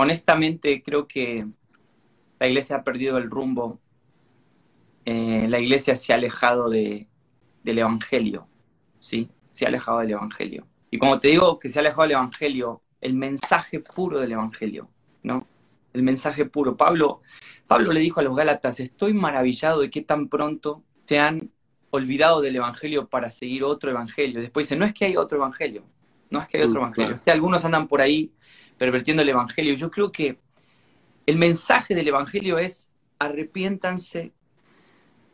honestamente creo que la iglesia ha perdido el rumbo, eh, la iglesia se ha alejado de, del Evangelio, ¿sí? Se ha alejado del Evangelio. Y como te digo que se ha alejado del Evangelio, el mensaje puro del Evangelio, ¿no? El mensaje puro. Pablo, Pablo le dijo a los Gálatas, estoy maravillado de que tan pronto se han olvidado del Evangelio para seguir otro Evangelio. Después dice, no es que hay otro Evangelio, no es que hay otro Mm, Evangelio, claro. es que algunos andan por ahí pervertiendo el Evangelio. Yo creo que el mensaje del Evangelio es arrepiéntanse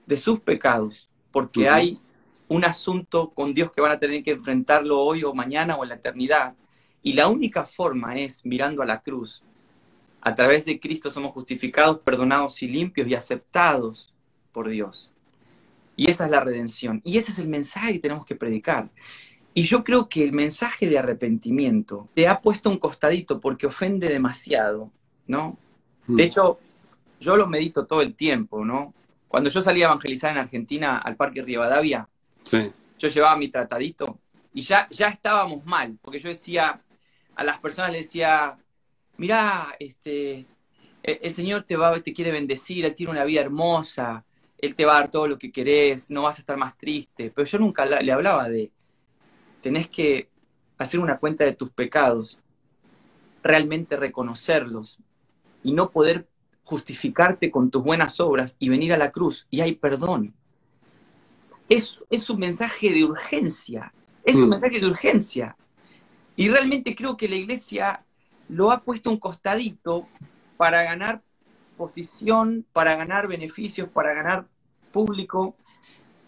de sus pecados, porque hay un asunto con Dios que van a tener que enfrentarlo hoy o mañana o en la eternidad. Y la única forma es mirando a la cruz. A través de Cristo somos justificados, perdonados y limpios y aceptados por Dios. Y esa es la redención. Y ese es el mensaje que tenemos que predicar. Y yo creo que el mensaje de arrepentimiento te ha puesto un costadito porque ofende demasiado, ¿no? Mm. De hecho, yo lo medito todo el tiempo, ¿no? Cuando yo salí a evangelizar en Argentina al Parque Rivadavia, Sí. yo llevaba mi tratadito y ya, ya estábamos mal, porque yo decía, a las personas les decía, mirá, este, el, el Señor te, va, te quiere bendecir, Él tiene una vida hermosa, Él te va a dar todo lo que querés, no vas a estar más triste. Pero yo nunca la- le hablaba de, tenés que hacer una cuenta de tus pecados, realmente reconocerlos y no poder justificarte con tus buenas obras y venir a la cruz y hay perdón. Es, es un mensaje de urgencia, es un Mm. mensaje de urgencia. Y realmente creo que la iglesia lo ha puesto un costadito para ganar posición, para ganar beneficios, para ganar público.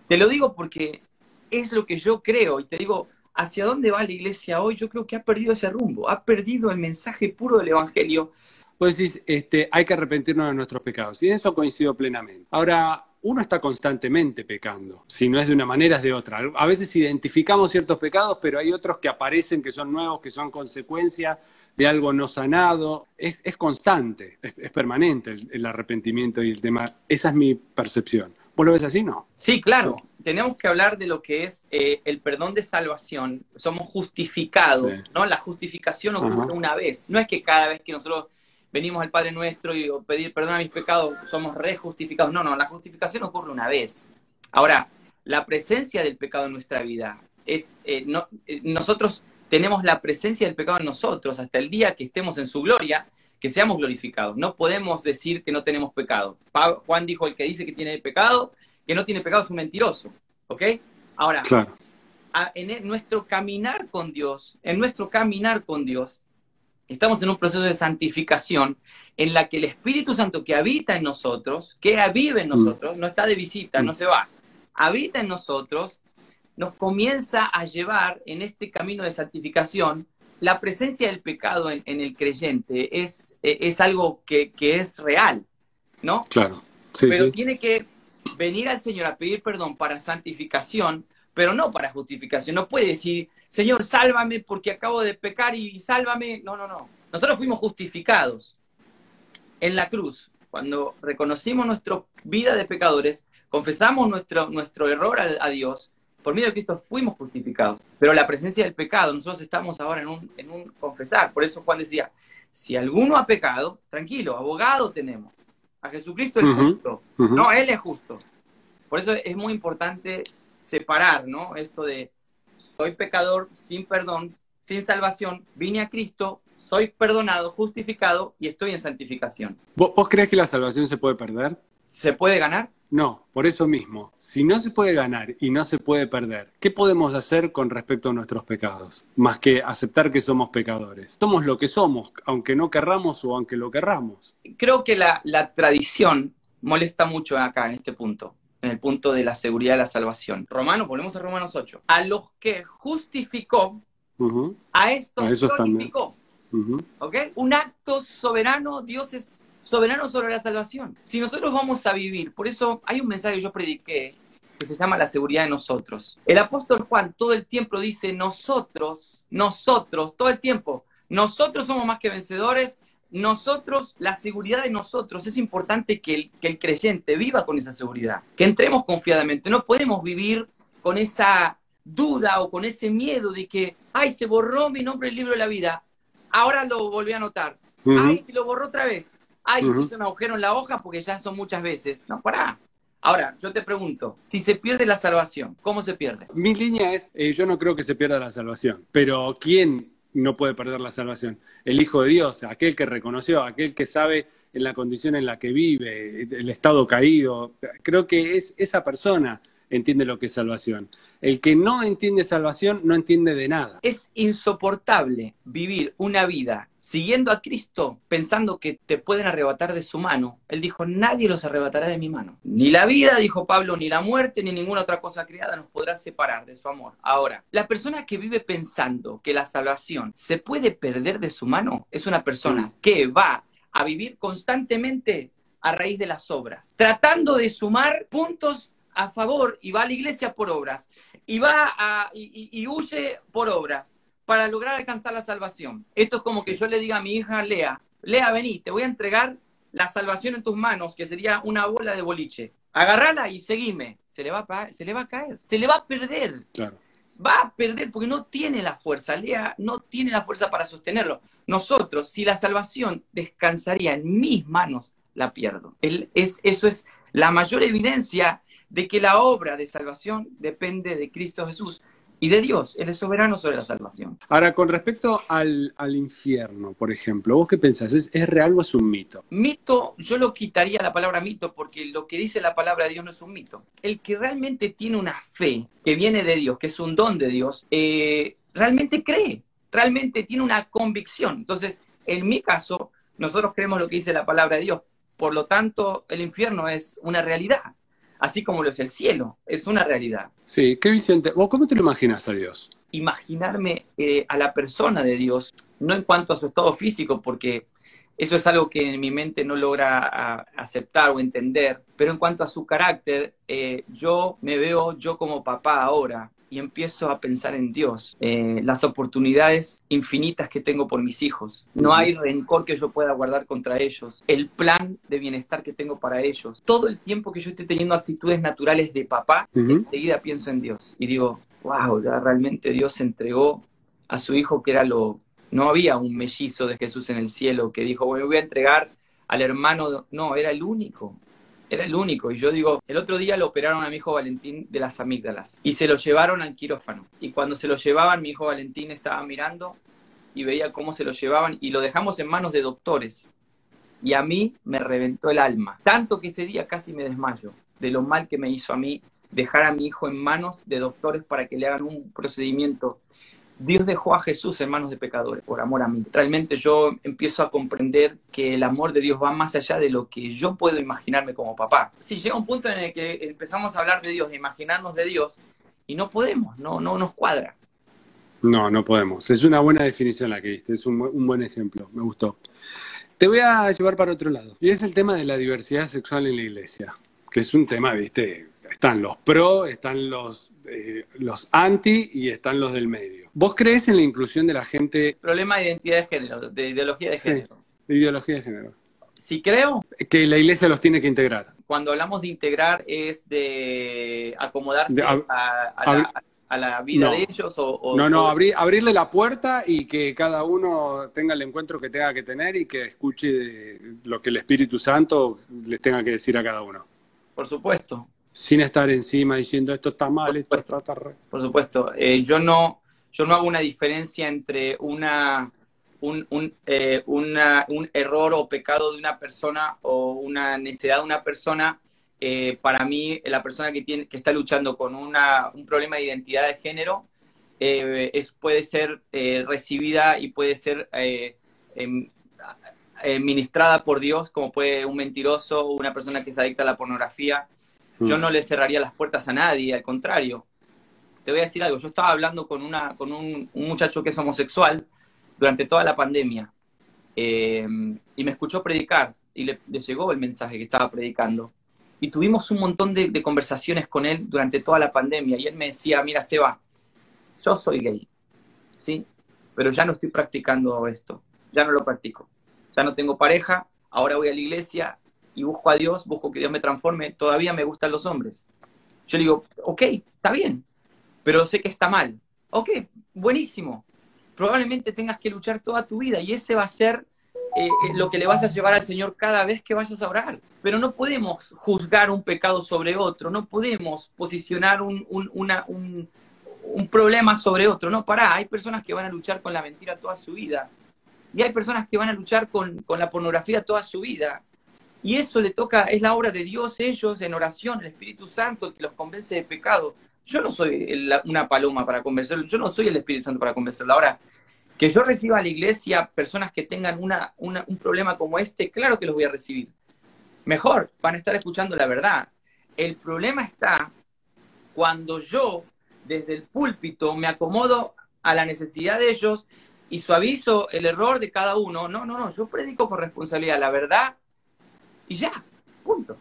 Te lo digo porque es lo que yo creo y te digo, ¿hacia dónde va la iglesia hoy? Yo creo que ha perdido ese rumbo, ha perdido el mensaje puro del Evangelio. Vos decís, este, hay que arrepentirnos de nuestros pecados. Y en eso coincido plenamente. Ahora, uno está constantemente pecando. Si no es de una manera, es de otra. A veces identificamos ciertos pecados, pero hay otros que aparecen, que son nuevos, que son consecuencia de algo no sanado. Es, es constante, es, es permanente el, el arrepentimiento y el tema. Esa es mi percepción. ¿Vos lo ves así? No. Sí, claro. Tenemos que hablar de lo que es eh, el perdón de salvación. Somos justificados, Sí. ¿no? La justificación ocurre Ajá. una vez. No es que cada vez que nosotros venimos al Padre Nuestro y pedir perdón a mis pecados somos rejustificados. No, no, la justificación ocurre una vez. Ahora, la presencia del pecado en nuestra vida es, eh, no, eh, nosotros tenemos la presencia del pecado en nosotros hasta el día que estemos en su gloria, que seamos glorificados. No podemos decir que no tenemos pecado. Pa- Juan dijo, el que dice que tiene pecado, que no tiene pecado es un mentiroso. ¿Ok? Ahora, Claro. en el- nuestro caminar con Dios, en nuestro caminar con Dios, estamos en un proceso de santificación en la que el Espíritu Santo que habita en nosotros, que vive en nosotros, no está de visita, Mm. no se va, habita en nosotros, nos comienza a llevar en este camino de santificación. La presencia del pecado en, en el creyente es, eh, es algo que, que es real, ¿no? Claro. Sí, pero sí. tiene que venir al Señor a pedir perdón para santificación, pero no para justificación. No puede decir, Señor, sálvame porque acabo de pecar y sálvame. No, no, no. Nosotros fuimos justificados en la cruz. Cuando reconocimos nuestra vida de pecadores, confesamos nuestro, nuestro error a, a Dios, por medio de Cristo fuimos justificados. Pero la presencia del pecado, nosotros estamos ahora en un, en un confesar. Por eso Juan decía, si alguno ha pecado, tranquilo, abogado tenemos. A Jesucristo el Ujú. justo. Ujú. No, Él es justo. Por eso es muy importante separar, ¿no? Esto de soy pecador sin perdón, sin salvación, vine a Cristo, soy perdonado, justificado y estoy en santificación. ¿Vos, vos crees que la salvación se puede perder? ¿Se puede ganar? No, por eso mismo. Si no se puede ganar y no se puede perder, ¿qué podemos hacer con respecto a nuestros pecados? Más que aceptar que somos pecadores. Somos lo que somos, aunque no querramos o aunque lo querramos. Creo que la, la tradición molesta mucho acá en este punto, en el punto de la seguridad de la salvación. Romanos, volvemos a Romanos 8. A los que justificó, a estos A esos. ¿Ok? Un acto soberano, Dios es soberano sobre la salvación. Si nosotros vamos a vivir, por eso hay un mensaje que yo prediqué que se llama la seguridad de nosotros. El apóstol Juan todo el tiempo dice nosotros, nosotros, todo el tiempo, nosotros somos más que vencedores, nosotros, la seguridad de nosotros, es importante que el, que el creyente viva con esa seguridad, que entremos confiadamente, no podemos vivir con esa duda o con ese miedo de que, ay, se borró mi nombre del libro de la vida, ahora lo volví a anotar. Ay, lo borró otra vez. Ay, se hizo un agujero en la hoja porque ya son muchas veces. No, pará. Ahora, yo te pregunto, si se pierde la salvación, ¿cómo se pierde? Mi línea es, eh, yo no creo que se pierda la salvación, pero ¿quién no puede perder la salvación? El Hijo de Dios, aquel que reconoció, aquel que sabe en la condición en la que vive, el estado caído. Creo que es esa persona entiende lo que es salvación. El que no entiende salvación no entiende de nada. Es insoportable vivir una vida siguiendo a Cristo pensando que te pueden arrebatar de su mano. Él dijo, nadie los arrebatará de mi mano. Ni la vida, dijo Pablo, ni la muerte, ni ninguna otra cosa creada nos podrá separar de su amor. Ahora, la persona que vive pensando que la salvación se puede perder de su mano es una persona que va a vivir constantemente a raíz de las obras, tratando de sumar puntos a favor y va a la iglesia por obras y va a, y, huye por obras para lograr alcanzar la salvación. Esto es como que yo le diga a mi hija Lea, Lea, vení, te voy a entregar la salvación en tus manos, que sería una bola de boliche. Agarrala y seguime. Se le va a, se le va a caer, se le va a perder. Va a perder porque no tiene la fuerza. Lea no tiene la fuerza para sostenerlo. Nosotros, si la salvación descansaría en mis manos, la pierdo. es, eso es la mayor evidencia de que la obra de salvación depende de Cristo Jesús y de Dios. Él es soberano sobre la salvación. Ahora, con respecto al, infierno, por ejemplo, ¿vos qué pensás? ¿Es, real o es un mito? Mito, yo lo quitaría la palabra mito porque lo que dice la palabra de Dios no es un mito. El que realmente tiene una fe que viene de Dios, que es un don de Dios, eh, realmente cree, realmente tiene una convicción. Entonces, en mi caso, nosotros creemos lo que dice la palabra de Dios. Por lo tanto, el infierno es una realidad así como lo es el cielo, es una realidad. Sí, ¿qué visión te... ¿Vos cómo te lo imaginas a Dios? Imaginarme eh, a la persona de Dios, no en cuanto a su estado físico, porque eso es algo que en mi mente no logra aceptar o entender, pero en cuanto a su carácter, eh, yo me veo yo como papá ahora, y empiezo a pensar en Dios, eh, las oportunidades infinitas que tengo por mis hijos. No hay rencor que yo pueda guardar contra ellos, el plan de bienestar que tengo para ellos. Todo el tiempo que yo esté teniendo actitudes naturales de papá, enseguida pienso en Dios. Y digo, wow, ya realmente Dios entregó a su hijo que era lo... No había un mellizo de Jesús en el cielo que dijo, bueno, voy a entregar al hermano, no, era el único, era el único. Y yo digo, el otro día lo operaron a mi hijo Valentín de las amígdalas y se lo llevaron al quirófano. Y cuando se lo llevaban, mi hijo Valentín estaba mirando y veía cómo se lo llevaban y lo dejamos en manos de doctores. Y a mí me reventó el alma. Tanto que ese día casi me desmayo de lo mal que me hizo a mí dejar a mi hijo en manos de doctores para que le hagan un procedimiento Dios dejó a Jesús en manos de pecadores por amor a mí. Realmente yo empiezo a comprender que el amor de Dios va más allá de lo que yo puedo imaginarme como papá. Si llega un punto en el que empezamos a hablar de Dios, de imaginarnos de Dios, y no podemos, no, no nos cuadra. No, no podemos. Es una buena definición la que diste, es un, un buen ejemplo, me gustó. Te voy a llevar para otro lado. Y es el tema de la diversidad sexual en la iglesia, que es un tema, viste, están los pro, están los eh, los anti y están los del medio. ¿Vos crees en la inclusión de la gente? Problema de identidad de género, de ideología de género. de ideología de género. Sí creo. Que la iglesia los tiene que integrar. Cuando hablamos de integrar es de acomodarse a, la, vida de ellos o, no no abrirle la puerta y que cada uno tenga el encuentro que tenga que tener y que escuche lo que el Espíritu Santo les tenga que decir a cada uno por supuesto sin estar encima diciendo esto está mal, esto está re... Por supuesto, eh, yo, no, yo no hago una diferencia entre una, un, un, eh, una, un error o pecado de una persona o una necesidad de una persona. Eh, para mí, la persona que, tiene, que está luchando con una, un problema de identidad de género es, puede ser recibida y puede ser em, ministrada por Dios, como puede un mentiroso, o una persona que se adicta a la pornografía. Yo mm. no le cerraría las puertas a nadie, al contrario. Te voy a decir algo, yo estaba hablando con, una, con un, muchacho que es homosexual durante toda la pandemia eh, y me escuchó predicar y le, llegó el mensaje que estaba predicando. Y tuvimos un montón de, de, conversaciones con él durante toda la pandemia y él me decía, mira Seba, yo soy gay, ¿sí? Pero ya no estoy practicando esto, ya no lo practico, ya no tengo pareja, ahora voy a la iglesia y busco a Dios, busco que Dios me transforme, todavía me gustan los hombres. Yo le digo, ok, está bien, pero sé que está mal. Ok, buenísimo. Probablemente tengas que luchar toda tu vida y ese va a ser eh, eh, lo que le vas a llevar al Señor cada vez que vayas a orar. Pero no podemos juzgar un pecado sobre otro, no podemos posicionar un, un, problema sobre otro. No, pará, hay personas que van a luchar con la mentira toda su vida. Y hay personas que van a luchar con, con la pornografía toda su vida. Y eso le toca, es la obra de Dios, ellos en oración, el Espíritu Santo, el que los convence de pecado. Yo no soy una paloma para convencerlo, yo no soy el Espíritu Santo para convencerlo. Ahora, que yo reciba a la iglesia personas que tengan una, un problema como este, claro que los voy a recibir. Mejor, van a estar escuchando la verdad. El problema está cuando yo, desde el púlpito, me acomodo a la necesidad de ellos y suavizo el error de cada uno. No, no, no, yo predico con responsabilidad la verdad y ya, punto.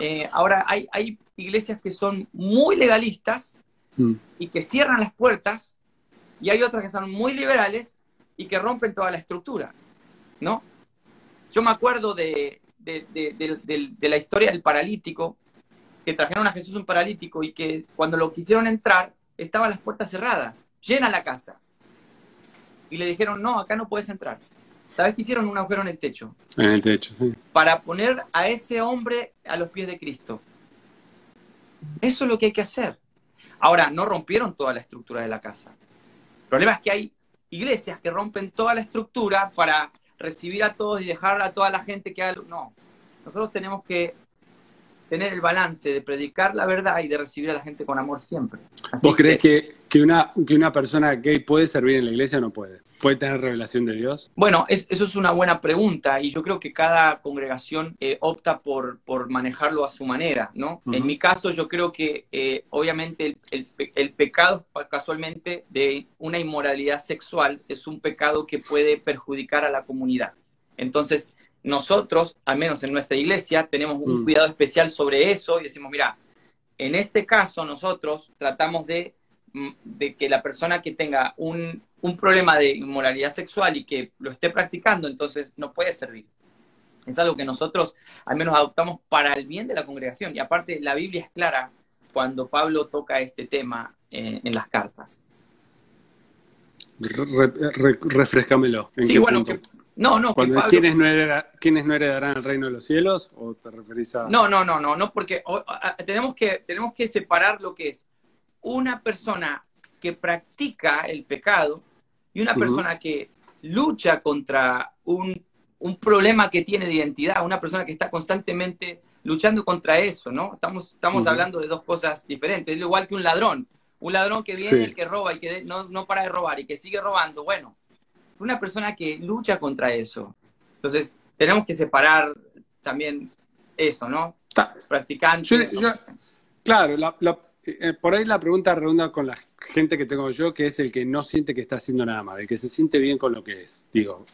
Eh, ahora, hay, hay iglesias que son muy legalistas mm. y que cierran las puertas, y hay otras que son muy liberales y que rompen toda la estructura, ¿no? Yo me acuerdo de, de, la historia del paralítico, que trajeron a Jesús un paralítico y que cuando lo quisieron entrar, estaban las puertas cerradas, llena la casa. Y le dijeron, no, acá no puedes entrar. ¿Sabes qué hicieron? Un agujero en el techo. En el techo, sí. Para poner a ese hombre a los pies de Cristo. Eso es lo que hay que hacer. Ahora, no rompieron toda la estructura de la casa. El problema es que hay iglesias que rompen toda la estructura para recibir a todos y dejar a toda la gente que haga... No, nosotros tenemos que tener el balance de predicar la verdad y de recibir a la gente con amor siempre. ¿Vos crees que, que, una, que una persona gay puede servir en la iglesia o no puede? ¿Puede tener revelación de Dios? Bueno, eso es una buena pregunta y yo creo que cada congregación eh, opta por, por manejarlo a su manera, ¿no? En mi caso yo creo que eh, obviamente el, el, pecado casualmente de una inmoralidad sexual es un pecado que puede perjudicar a la comunidad. Entonces, nosotros, al menos en nuestra iglesia, tenemos un mm. cuidado especial sobre eso y decimos, mira, en este caso nosotros tratamos de, de que la persona que tenga un, un, problema de inmoralidad sexual y que lo esté practicando, entonces no puede servir. Es algo que nosotros al menos adoptamos para el bien de la congregación. Y aparte, la Biblia es clara cuando Pablo toca este tema eh, en las cartas. refrescámelo. sí, bueno, no, no. Cuando, ¿quiénes, no no heredarán el reino de los cielos? ¿O te referís a.? No, no, no, no, no, porque tenemos, que, tenemos que separar lo que es una persona que practica el pecado y una persona que lucha contra un, problema que tiene de identidad, una persona que está constantemente luchando contra eso, ¿no? Estamos, estamos hablando de dos cosas diferentes. Es igual que un ladrón. Un ladrón que viene, el que roba y que no, no para de robar y que sigue robando. Bueno, una persona que lucha contra eso. Entonces, tenemos que separar también eso, ¿no? Practicante. claro, eh, por ahí la pregunta redunda con la gente que tengo yo, que es el que no siente que está haciendo nada mal, el que se siente bien con lo que es. Digo,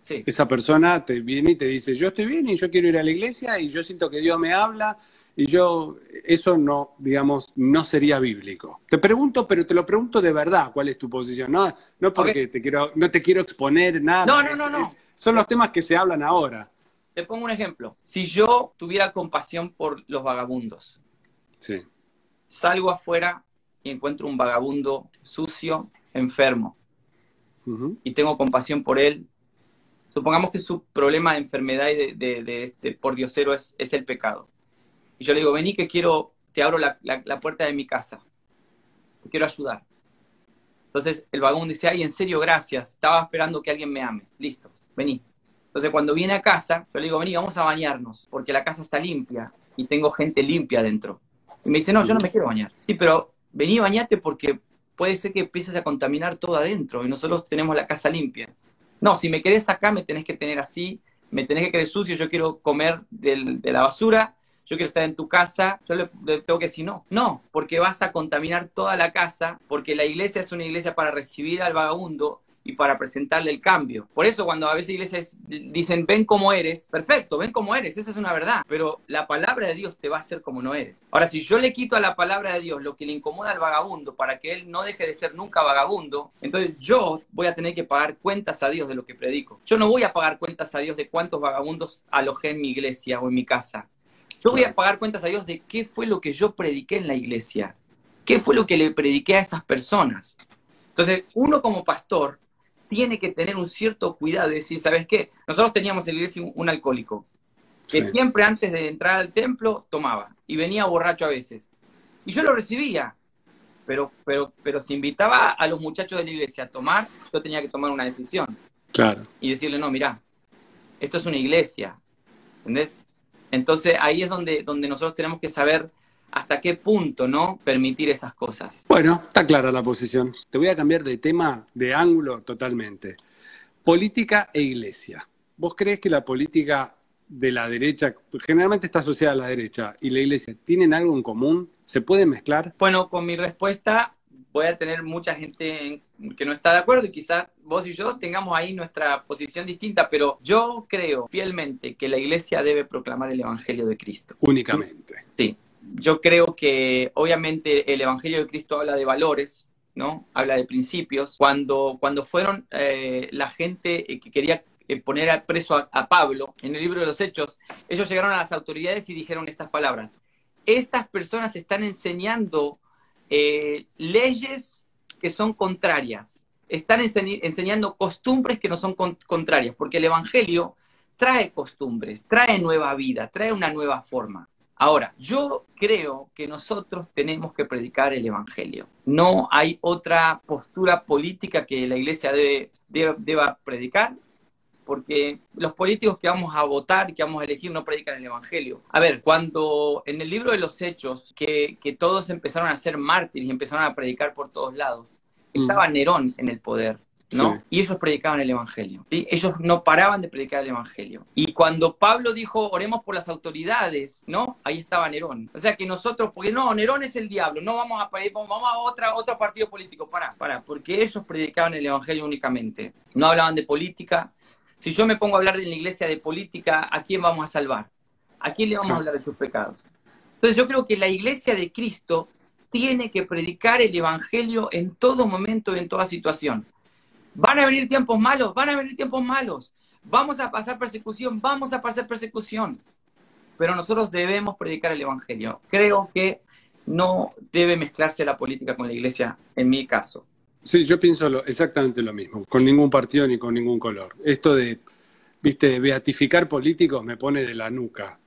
sí. esa persona te viene y te dice, yo estoy bien y yo quiero ir a la iglesia y yo siento que Dios me habla y yo, eso no, digamos, no sería bíblico. Te pregunto, pero te lo pregunto de verdad, ¿cuál es tu posición? No, no porque te quiero, no te quiero exponer nada. No, no, no, no. son los temas que se hablan ahora. Te pongo un ejemplo. Si yo tuviera compasión por los vagabundos, sí. Salgo afuera y encuentro un vagabundo sucio, enfermo, y tengo compasión por él, supongamos que su problema de enfermedad y de, de, este por diosero es, es el pecado. Y yo le digo, vení que quiero, te abro la, puerta de mi casa, te quiero ayudar. Entonces el vagón dice, ay, en serio, gracias, estaba esperando que alguien me ame, listo, vení. Entonces cuando viene a casa, yo le digo, vení, vamos a bañarnos, porque la casa está limpia y tengo gente limpia dentro. Y me dice, no, yo no me quiero bañar. Sí, pero vení, bañate porque puede ser que empieces a contaminar todo adentro y nosotros tenemos la casa limpia. No, si me querés acá, me tenés que tener así, me tenés que querer sucio, yo quiero comer de la basura yo quiero estar en tu casa, yo le, tengo que decir no. No, porque vas a contaminar toda la casa, porque la iglesia es una iglesia para recibir al vagabundo y para presentarle el cambio. Por eso cuando a veces iglesias dicen, ven como eres, perfecto, ven como eres, esa es una verdad, pero la palabra de Dios te va a hacer como no eres. Ahora, si yo le quito a la palabra de Dios lo que le incomoda al vagabundo para que él no deje de ser nunca vagabundo, entonces yo voy a tener que pagar cuentas a Dios de lo que predico. Yo no voy a pagar cuentas a Dios de cuántos vagabundos alojé en mi iglesia o en mi casa. Yo voy a pagar cuentas a Dios de qué fue lo que yo prediqué en la iglesia, qué fue lo que le prediqué a esas personas. Entonces, uno como pastor tiene que tener un cierto cuidado. Es decir, ¿sabes qué? Nosotros teníamos en la iglesia un alcohólico que siempre antes de entrar al templo tomaba y venía borracho a veces. Y yo lo recibía, pero, pero, pero si invitaba a los muchachos de la iglesia a tomar, yo tenía que tomar una decisión. Claro. Y decirle, no, mira, esto es una iglesia. ¿Entendés? Entonces ahí es donde, donde nosotros tenemos que saber hasta qué punto, ¿no? Permitir esas cosas. Bueno, está clara la posición. Te voy a cambiar de tema, de ángulo totalmente. Política e iglesia. ¿Vos crees que la política de la derecha, generalmente está asociada a la derecha, y la iglesia, ¿tienen algo en común? ¿Se pueden mezclar? Bueno, con mi respuesta voy a tener mucha gente que no está de acuerdo y quizás vos y yo tengamos ahí nuestra posición distinta, pero yo creo fielmente que la iglesia debe proclamar el Evangelio de Cristo. Únicamente. Sí, yo creo que obviamente el Evangelio de Cristo habla de valores, ¿no? Habla de principios. Cuando, cuando fueron eh, la gente que quería eh, poner al preso a, Pablo en el libro de los Hechos, ellos llegaron a las autoridades y dijeron estas palabras. Estas personas están enseñando eh, leyes que son contrarias, están enseñando costumbres que no son contrarias, porque el Evangelio trae costumbres, trae nueva vida, trae una nueva forma. Ahora, yo creo que nosotros tenemos que predicar el Evangelio. No hay otra postura política que la iglesia debe, deba predicar porque los políticos que vamos a votar, que vamos a elegir, no predican el Evangelio. A ver, cuando en el libro de los Hechos, que, todos empezaron a ser mártires y empezaron a predicar por todos lados, mm. estaba Nerón en el poder. ¿No? Y ellos predicaban el Evangelio. Ellos no paraban de predicar el Evangelio. Y cuando Pablo dijo, oremos por las autoridades, ¿no? Ahí estaba Nerón. O sea que nosotros, porque no, Nerón es el diablo, no vamos a pedir, vamos a otra, otro partido político, para, para, porque ellos predicaban el Evangelio únicamente. No hablaban de política, si yo me pongo a hablar de la iglesia de política, ¿a quién vamos a salvar? ¿A quién le vamos a hablar de sus pecados? Entonces yo creo que la iglesia de Cristo tiene que predicar el Evangelio en todo momento y en toda situación. ¿Van a venir tiempos malos? Van a venir tiempos malos. Vamos a pasar persecución, vamos a pasar persecución. Pero nosotros debemos predicar el Evangelio. Creo que no debe mezclarse la política con la iglesia, en mi caso. Sí, yo pienso exactamente lo mismo, con ningún partido ni con ningún color. Esto de, viste, beatificar políticos me pone de la nuca.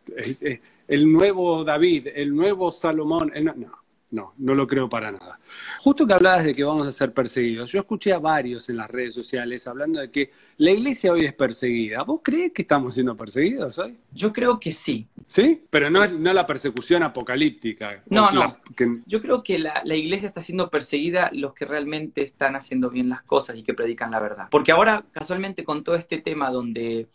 El nuevo David, el nuevo Salomón, no, no, no lo creo para nada. Justo que hablabas de que vamos a ser perseguidos, yo escuché a varios en las redes sociales hablando de que la iglesia hoy es perseguida. ¿Vos crees que estamos siendo perseguidos hoy? Yo creo que sí. ¿Sí? Pero no es no la persecución apocalíptica. No, no. Yo creo que la, la, iglesia está siendo perseguida los que realmente están haciendo bien las cosas y que predican la verdad. Porque ahora, casualmente, con todo este tema donde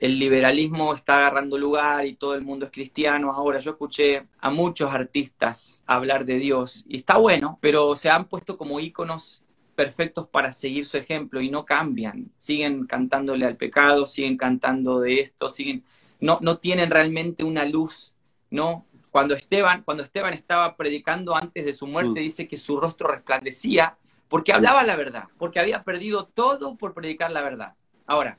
el liberalismo está agarrando lugar y todo el mundo es cristiano. Ahora yo escuché a muchos artistas hablar de Dios y está bueno, pero se han puesto como íconos perfectos para seguir su ejemplo y no cambian. Siguen cantándole al pecado, siguen cantando de esto, siguen no no tienen realmente una luz, ¿no? Cuando Esteban, cuando Esteban estaba predicando antes de su muerte, mm. dice que su rostro resplandecía porque hablaba la verdad, porque había perdido todo por predicar la verdad. Ahora,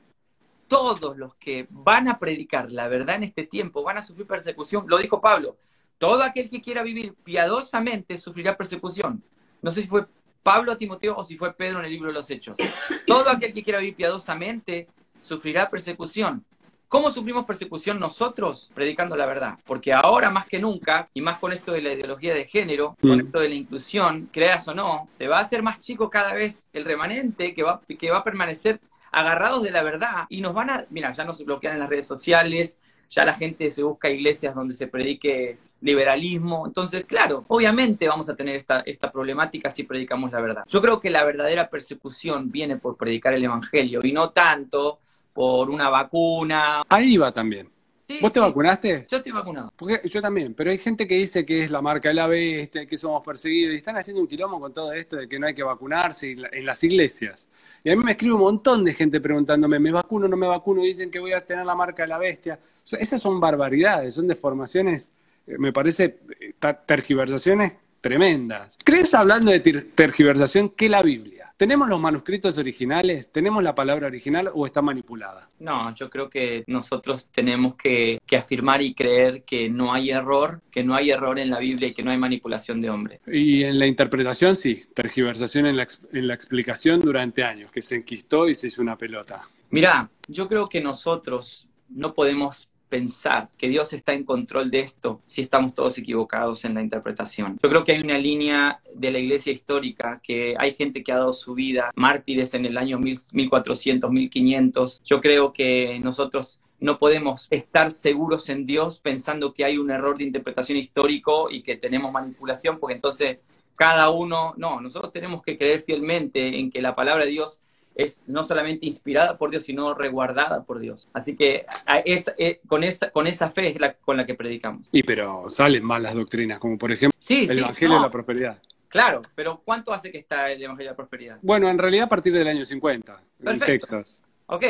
todos los que van a predicar la verdad en este tiempo van a sufrir persecución. Lo dijo Pablo, todo aquel que quiera vivir piadosamente sufrirá persecución. No sé si fue Pablo a Timoteo o si fue Pedro en el libro de los Hechos. Todo aquel que quiera vivir piadosamente sufrirá persecución. ¿Cómo sufrimos persecución nosotros? Predicando la verdad. Porque ahora más que nunca, y más con esto de la ideología de género, con esto de la inclusión, creas o no, se va a hacer más chico cada vez el remanente que va, que va a permanecer agarrados de la verdad y nos van a, mira, ya nos bloquean en las redes sociales, ya la gente se busca iglesias donde se predique liberalismo. Entonces, claro, obviamente vamos a tener esta, esta problemática si predicamos la verdad. Yo creo que la verdadera persecución viene por predicar el Evangelio y no tanto por una vacuna. Ahí va también. ¿Vos te vacunaste? Yo estoy vacunado. Porque yo también, pero hay gente que dice que es la marca de la bestia, que somos perseguidos, y están haciendo un quilombo con todo esto de que no hay que vacunarse en las iglesias. Y a mí me escribe un montón de gente preguntándome, ¿me vacuno o no me vacuno? Dicen que voy a tener la marca de la bestia. esas son barbaridades, son deformaciones, eh, me parece, eh, tergiversaciones tremendas. ¿Crees hablando de tergiversación que la Biblia? ¿Tenemos los manuscritos originales? ¿Tenemos la palabra original o está manipulada? No, yo creo que nosotros tenemos que, que, afirmar y creer que no hay error, que no hay error en la Biblia y que no hay manipulación de hombre. Y en la interpretación sí, tergiversación en la, en la explicación durante años, que se enquistó y se hizo una pelota. Mirá, yo creo que nosotros no podemos pensar que Dios está en control de esto si estamos todos equivocados en la interpretación. Yo creo que hay una línea de la iglesia histórica que hay gente que ha dado su vida, mártires en el año 1400, 1500. Yo creo que nosotros no podemos estar seguros en Dios pensando que hay un error de interpretación histórico y que tenemos manipulación, porque entonces cada uno, no, nosotros tenemos que creer fielmente en que la palabra de Dios es no solamente inspirada por Dios, sino reguardada por Dios. Así que es, eh, con, esa, con esa fe es la, con la que predicamos. Y pero salen malas doctrinas, como por ejemplo el Evangelio de la Prosperidad. Claro, pero ¿cuánto hace que está el Evangelio de la Prosperidad? Bueno, en realidad a partir del año 50, en Texas. Ok,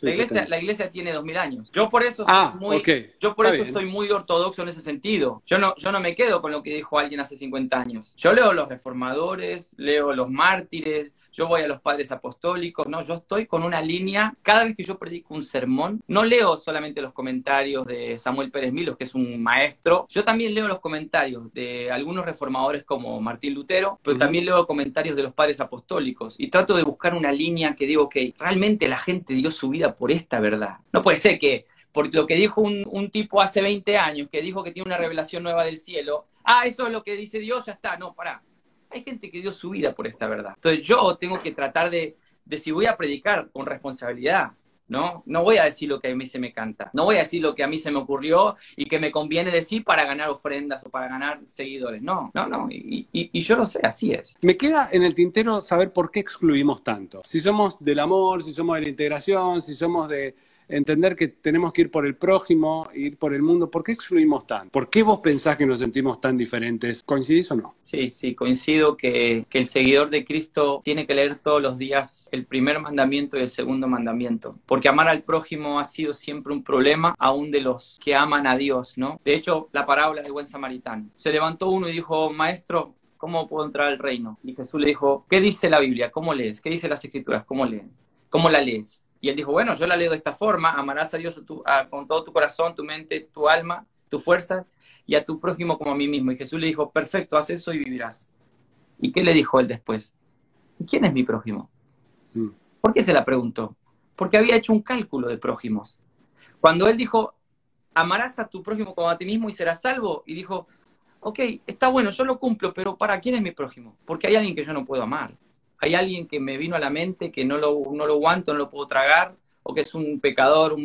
la, iglesia, la iglesia tiene dos mil años. Yo por eso soy ah, muy, yo por eso soy muy ortodoxo en ese sentido. Yo no, yo no me quedo con lo que dijo alguien hace 50 años. Yo leo los reformadores, leo los mártires, yo voy a los padres apostólicos, no, yo estoy con una línea, cada vez que yo predico un sermón, no leo solamente los comentarios de Samuel Pérez Milos, que es un maestro, yo también leo los comentarios de algunos reformadores como Martín Lutero, pero también leo comentarios de los padres apostólicos y trato de buscar una línea que digo que realmente la gente dio su vida por esta verdad. No puede ser que por lo que dijo un, un, tipo hace 20 años, que dijo que tiene una revelación nueva del cielo, ah, eso es lo que dice Dios, ya está, no, pará hay gente que dio su vida por esta verdad. Entonces yo tengo que tratar de, de si voy a predicar con responsabilidad, ¿no? No voy a decir lo que a mí se me canta, no voy a decir lo que a mí se me ocurrió y que me conviene decir para ganar ofrendas o para ganar seguidores, no, no, no, y, y, yo lo sé, así es. Me queda en el tintero saber por qué excluimos tanto, si somos del amor, si somos de la integración, si somos de entender que tenemos que ir por el prójimo, ir por el mundo. ¿Por qué excluimos tanto? ¿Por qué vos pensás que nos sentimos tan diferentes? ¿Coincidís o no? Sí, sí, coincido que, el seguidor de Cristo tiene que leer todos los días el primer mandamiento y el segundo mandamiento, porque amar al prójimo ha sido siempre un problema, aún de los que aman a Dios, ¿no? De hecho, la parábola del buen samaritano. Se levantó uno y dijo, maestro, ¿cómo puedo entrar al reino? Y Jesús le dijo, ¿qué dice la Biblia? ¿Cómo lees? ¿Qué dice las escrituras? ¿Cómo leen? ¿Cómo la lees? Y él dijo, bueno, yo la leo de esta forma, amarás a Dios con todo tu corazón, tu mente, tu alma, tu fuerza, y a tu prójimo como a mí mismo. Y Jesús le dijo, perfecto, haz eso y vivirás. ¿Y qué le dijo él después? ¿Y quién es mi prójimo? Mm. ¿Por qué se la preguntó? Porque había hecho un cálculo de prójimos. Cuando él dijo, amarás a tu prójimo como a ti mismo y serás salvo, y dijo, ok, está bueno, yo lo cumplo, pero ¿para quién es mi prójimo? Porque hay alguien que yo no puedo amar hay alguien que me vino a la mente que no lo, no lo aguanto, no lo puedo tragar, o que es un pecador,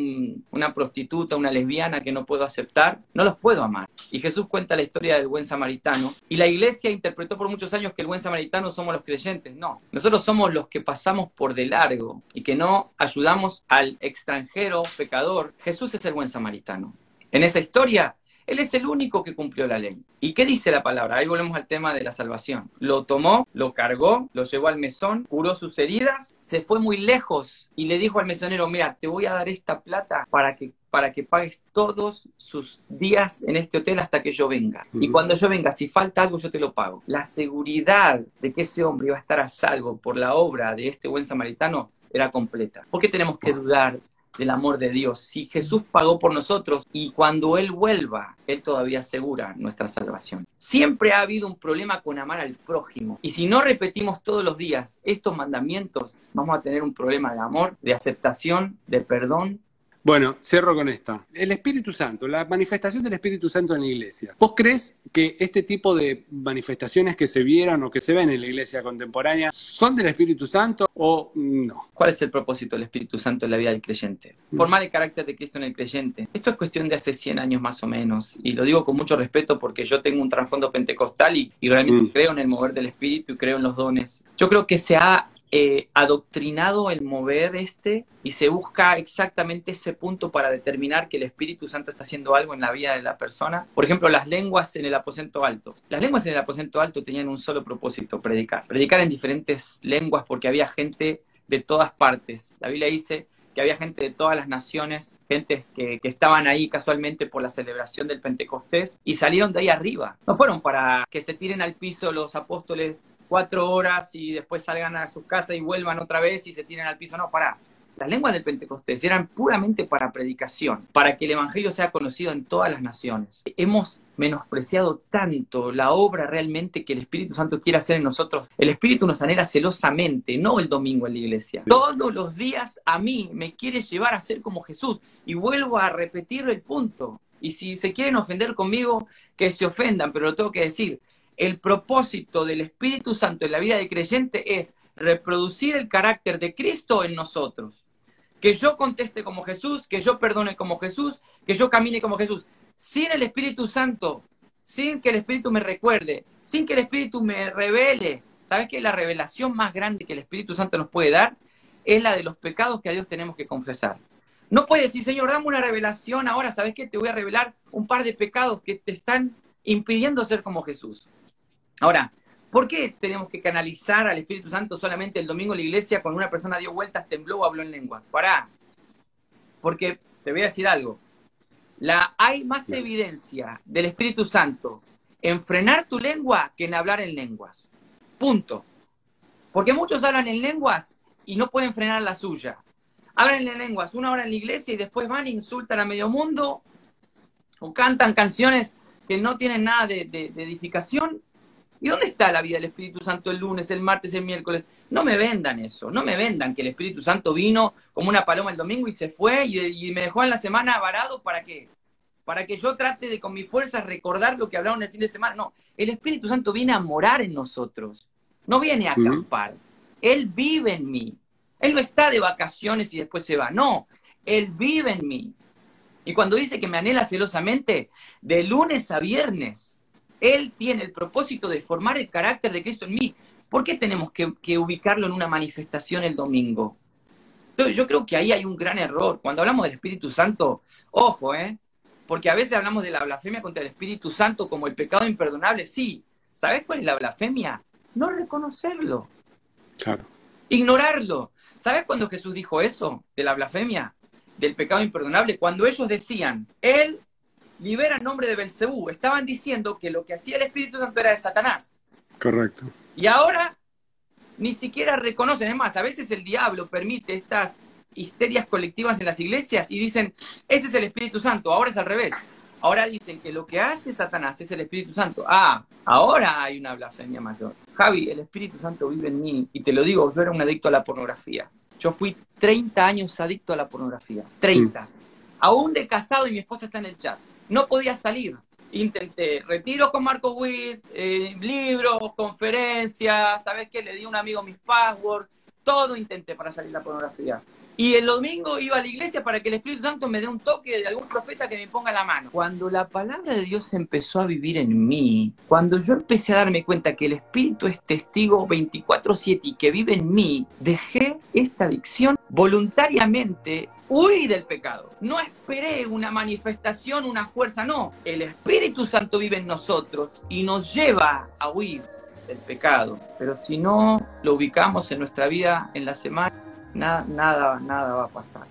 una prostituta, una lesbiana que no puedo aceptar, no los puedo amar. Y Jesús cuenta la historia del buen samaritano. Y la iglesia interpretó por muchos años que el buen samaritano somos los creyentes. No, nosotros somos los que pasamos por de largo y que no ayudamos al extranjero pecador. Jesús es el buen samaritano. En esa historia él es el único que cumplió la ley. ¿Y qué dice la palabra? Ahí volvemos al tema de la salvación. Lo tomó, lo cargó, lo llevó al mesón, curó sus heridas, se fue muy lejos y le dijo al mesonero, mira, te voy a dar esta plata para que para que pagues todos sus días en este hotel hasta que yo venga. Y cuando yo venga, si falta algo, yo te lo pago. La seguridad de que ese hombre iba a estar a salvo por la obra de este buen samaritano era completa. ¿Por qué tenemos que dudar del amor de Dios. Si Jesús pagó por nosotros y cuando Él vuelva, Él todavía asegura nuestra salvación. Siempre ha habido un problema con amar al prójimo. Y si no repetimos todos los días estos mandamientos, vamos a tener un problema de amor, de aceptación, de perdón bueno, cierro con esta. El Espíritu Santo, la manifestación del Espíritu Santo en la iglesia. ¿Vos crees que este tipo de manifestaciones que se vieron o que se ven en la iglesia contemporánea son del Espíritu Santo o no? ¿Cuál es el propósito del Espíritu Santo en la vida del creyente? Formar el carácter de Cristo en el creyente. Esto es cuestión de hace 100 años más o menos. Y lo digo con mucho respeto porque yo tengo un trasfondo pentecostal y, realmente mm. creo en el mover del Espíritu y creo en los dones. Yo creo que se ha eh, adoctrinado el mover este y se busca exactamente ese punto para determinar que el Espíritu Santo está haciendo algo en la vida de la persona. Por ejemplo, las lenguas en el aposento alto. Las lenguas en el aposento alto tenían un solo propósito, predicar. Predicar en diferentes lenguas porque había gente de todas partes. La Biblia dice que había gente de todas las naciones, gentes que, que, estaban ahí casualmente por la celebración del Pentecostés y salieron de ahí arriba. No fueron para que se tiren al piso los apóstoles cuatro horas y después salgan a sus casas y vuelvan otra vez y se tiren al piso. No, pará. Las lenguas del Pentecostés eran puramente para predicación, para que el Evangelio sea conocido en todas las naciones. Hemos menospreciado tanto la obra realmente que el Espíritu Santo quiere hacer en nosotros. El Espíritu nos anhela celosamente, no el domingo en la iglesia. Todos los días a mí me quiere llevar a ser como Jesús. Y vuelvo a repetir el punto. Y si se quieren ofender conmigo, que se ofendan, pero lo tengo que decir. El propósito del Espíritu Santo en la vida del creyente es reproducir el carácter de Cristo en nosotros que yo conteste como Jesús, que yo perdone como Jesús, que yo camine como Jesús. Sin el Espíritu Santo, sin que el Espíritu me recuerde, sin que el Espíritu me revele. ¿Sabes qué? La revelación más grande que el Espíritu Santo nos puede dar es la de los pecados que a Dios tenemos que confesar. No puede decir, Señor, dame una revelación ahora, ¿sabes qué? Te voy a revelar un par de pecados que te están impidiendo ser como Jesús. Ahora, ¿Por qué tenemos que canalizar al Espíritu Santo solamente el domingo en la iglesia cuando una persona dio vueltas, tembló o habló en lenguas? Pará. Porque te voy a decir algo. La, hay más evidencia del Espíritu Santo en frenar tu lengua que en hablar en lenguas. Punto. Porque muchos hablan en lenguas y no pueden frenar la suya. Hablan en lenguas una hora en la iglesia y después van e insultan a medio mundo o cantan canciones que no tienen nada de edificación ¿Y dónde está la vida del Espíritu Santo el lunes, el martes, el miércoles? No me vendan eso, no me vendan que el Espíritu Santo vino como una paloma el domingo y se fue y, me dejó en la semana varado para qué? Para que yo trate de con mis fuerzas recordar lo que hablaron el fin de semana. No, el Espíritu Santo viene a morar en nosotros, no viene a acampar. Él vive en mí. Él no está de vacaciones y después se va. No, Él vive en mí. Y cuando dice que me anhela celosamente, de lunes a viernes, él tiene el propósito de formar el carácter de Cristo en mí. ¿Por qué tenemos que, ubicarlo en una manifestación el domingo? Entonces, yo creo que ahí hay un gran error. Cuando hablamos del Espíritu Santo, ojo, ¿eh? Porque a veces hablamos de la blasfemia contra el Espíritu Santo como el pecado imperdonable. Sí. ¿Sabes cuál es la blasfemia? No reconocerlo. Claro. Ignorarlo. ¿Sabes cuándo Jesús dijo eso de la blasfemia? Del pecado imperdonable. Cuando ellos decían, Él libera el nombre de Belcebú. Estaban diciendo que lo que hacía el Espíritu Santo era de Satanás. Correcto. Y ahora ni siquiera reconocen. Es más, a veces el diablo permite estas histerias colectivas en las iglesias y dicen, ese es el Espíritu Santo. Ahora es al revés. Ahora dicen que lo que hace Satanás es el Espíritu Santo. Ah, ahora hay una blasfemia mayor. Javi, el Espíritu Santo vive en mí. Y te lo digo, yo era un adicto a la pornografía. Yo fui 30 años adicto a la pornografía. 30. Mm. Aún de casado y mi esposa está en el chat no podía salir. Intenté retiros con Marco Witt, eh, libros, conferencias, ¿sabes qué? Le di a un amigo mis passwords, todo intenté para salir la pornografía. Y el domingo iba a la iglesia para que el Espíritu Santo me dé un toque de algún profeta que me ponga la mano. Cuando la palabra de Dios empezó a vivir en mí, cuando yo empecé a darme cuenta que el Espíritu es testigo 24/7 y que vive en mí, dejé esta adicción voluntariamente huí del pecado. No esperé una manifestación, una fuerza, no. El Espíritu Santo vive en nosotros y nos lleva a huir del pecado. Pero si no lo ubicamos en nuestra vida en la semana, nada, nada, nada va a pasar.